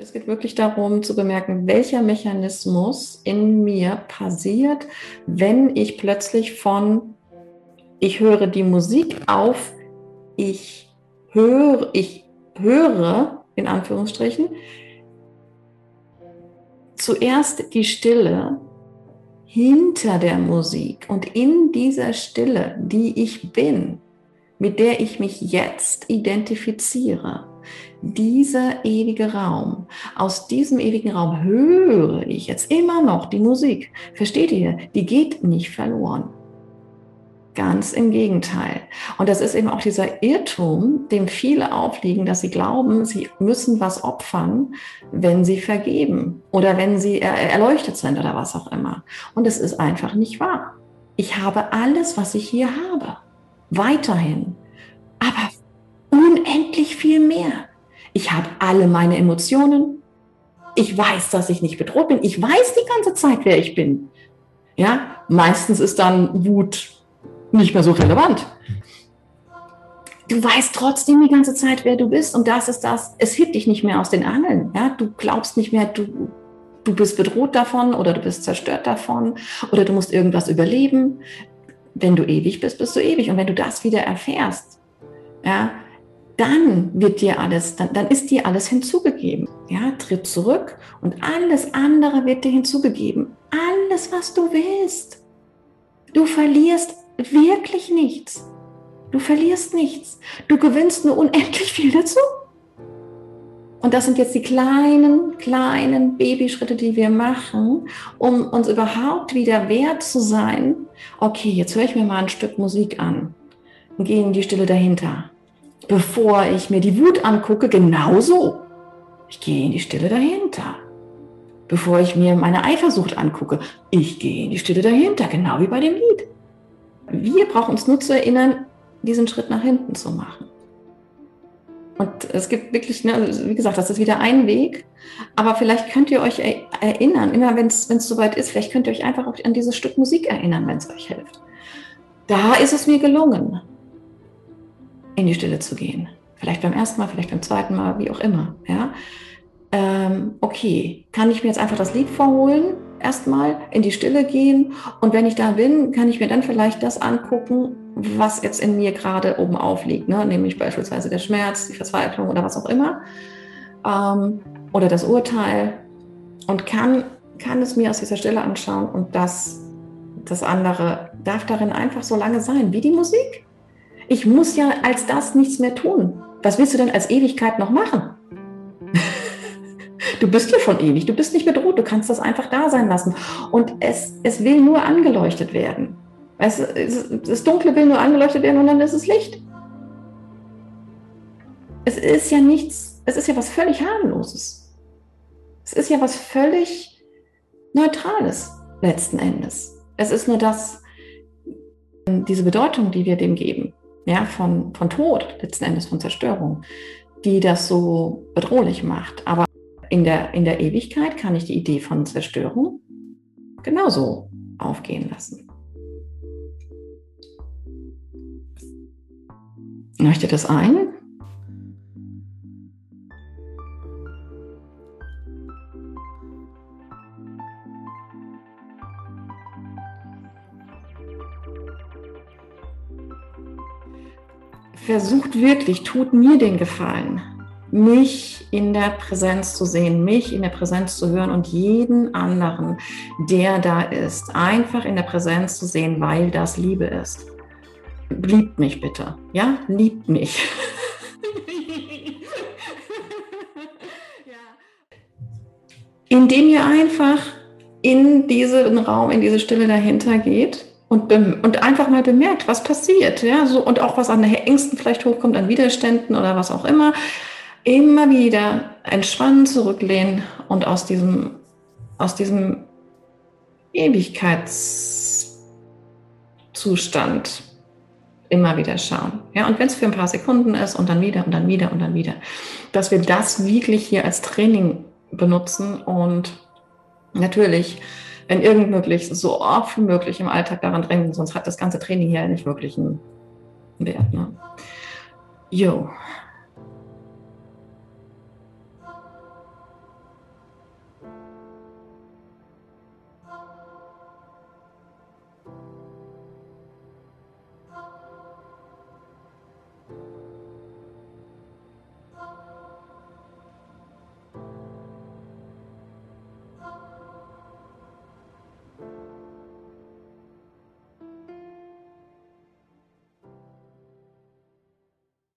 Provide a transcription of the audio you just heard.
Es geht wirklich darum zu bemerken, welcher Mechanismus in mir passiert, wenn ich plötzlich von ich höre die Musik auf, ich höre, ich höre, in Anführungsstrichen, zuerst die Stille hinter der Musik und in dieser Stille, die ich bin, mit der ich mich jetzt identifiziere, dieser ewige Raum, aus diesem ewigen Raum höre ich jetzt immer noch die Musik. Versteht ihr? Die geht nicht verloren. Ganz im Gegenteil. Und das ist eben auch dieser Irrtum, dem viele aufliegen, dass sie glauben, sie müssen was opfern, wenn sie vergeben oder wenn sie erleuchtet sind oder was auch immer. Und es ist einfach nicht wahr. Ich habe alles, was ich hier habe. Weiterhin. Aber viel mehr. Ich habe alle meine Emotionen. Ich weiß, dass ich nicht bedroht bin. Ich weiß die ganze Zeit, wer ich bin. Ja, meistens ist dann Wut nicht mehr so relevant. Du weißt trotzdem die ganze Zeit, wer du bist und das ist das. Es hebt dich nicht mehr aus den Angeln. Ja? Du glaubst nicht mehr, du, du bist bedroht davon oder du bist zerstört davon oder du musst irgendwas überleben. Wenn du ewig bist, bist du ewig. Und wenn du das wieder erfährst, ja, dann wird dir alles, dann, dann ist dir alles hinzugegeben. Ja, tritt zurück und alles andere wird dir hinzugegeben. Alles, was du willst. Du verlierst wirklich nichts. Du verlierst nichts. Du gewinnst nur unendlich viel dazu. Und das sind jetzt die kleinen, kleinen Babyschritte, die wir machen, um uns überhaupt wieder wert zu sein. Okay, jetzt höre ich mir mal ein Stück Musik an und gehe in die Stille dahinter. Bevor ich mir die Wut angucke, genauso. Ich gehe in die Stille dahinter. Bevor ich mir meine Eifersucht angucke, ich gehe in die Stille dahinter, genau wie bei dem Lied. Wir brauchen uns nur zu erinnern, diesen Schritt nach hinten zu machen. Und es gibt wirklich, ne, wie gesagt, das ist wieder ein Weg. Aber vielleicht könnt ihr euch erinnern, immer wenn es soweit ist, vielleicht könnt ihr euch einfach auch an dieses Stück Musik erinnern, wenn es euch hilft. Da ist es mir gelungen, in die Stille zu gehen. Vielleicht beim ersten Mal, vielleicht beim zweiten Mal, wie auch immer. Ja? Ähm, okay, kann ich mir jetzt einfach das Lied vorholen erstmal in die Stille gehen. Und wenn ich da bin, kann ich mir dann vielleicht das angucken, was jetzt in mir gerade oben aufliegt, ne? nämlich beispielsweise der Schmerz, die Verzweiflung oder was auch immer. Ähm, oder das Urteil. Und kann, kann es mir aus dieser Stille anschauen und das, das andere darf darin einfach so lange sein, wie die Musik. Ich muss ja als das nichts mehr tun. Was willst du denn als Ewigkeit noch machen? Du bist hier schon ewig, du bist nicht bedroht, du kannst das einfach da sein lassen. Und es, es will nur angeleuchtet werden. Es, das Dunkle will nur angeleuchtet werden und dann ist es Licht. Es ist ja nichts, es ist ja was völlig harmloses. Es ist ja was völlig Neutrales letzten Endes. Es ist nur das, diese Bedeutung, die wir dem geben, ja, von, von Tod, letzten Endes von Zerstörung, die das so bedrohlich macht. Aber in der, in der Ewigkeit kann ich die Idee von Zerstörung genauso aufgehen lassen. Leuchtet das ein? Versucht wirklich, tut mir den Gefallen, mich in der Präsenz zu sehen, mich in der Präsenz zu hören und jeden anderen, der da ist, einfach in der Präsenz zu sehen, weil das Liebe ist. Liebt mich bitte, ja, liebt mich. Indem ihr einfach in diesen Raum, in diese Stille dahinter geht und, und einfach mal bemerkt, was passiert, ja, so und auch was an Ängsten vielleicht hochkommt, an Widerständen oder was auch immer immer wieder entspannen, zurücklehnen und aus diesem, aus diesem Ewigkeitszustand immer wieder schauen. Ja, und wenn es für ein paar Sekunden ist und dann wieder und dann wieder und dann wieder, dass wir das wirklich hier als Training benutzen und natürlich, wenn irgend möglich, so oft wie möglich im Alltag daran drängen, sonst hat das ganze Training hier nicht wirklich einen Wert. Ne? Jo.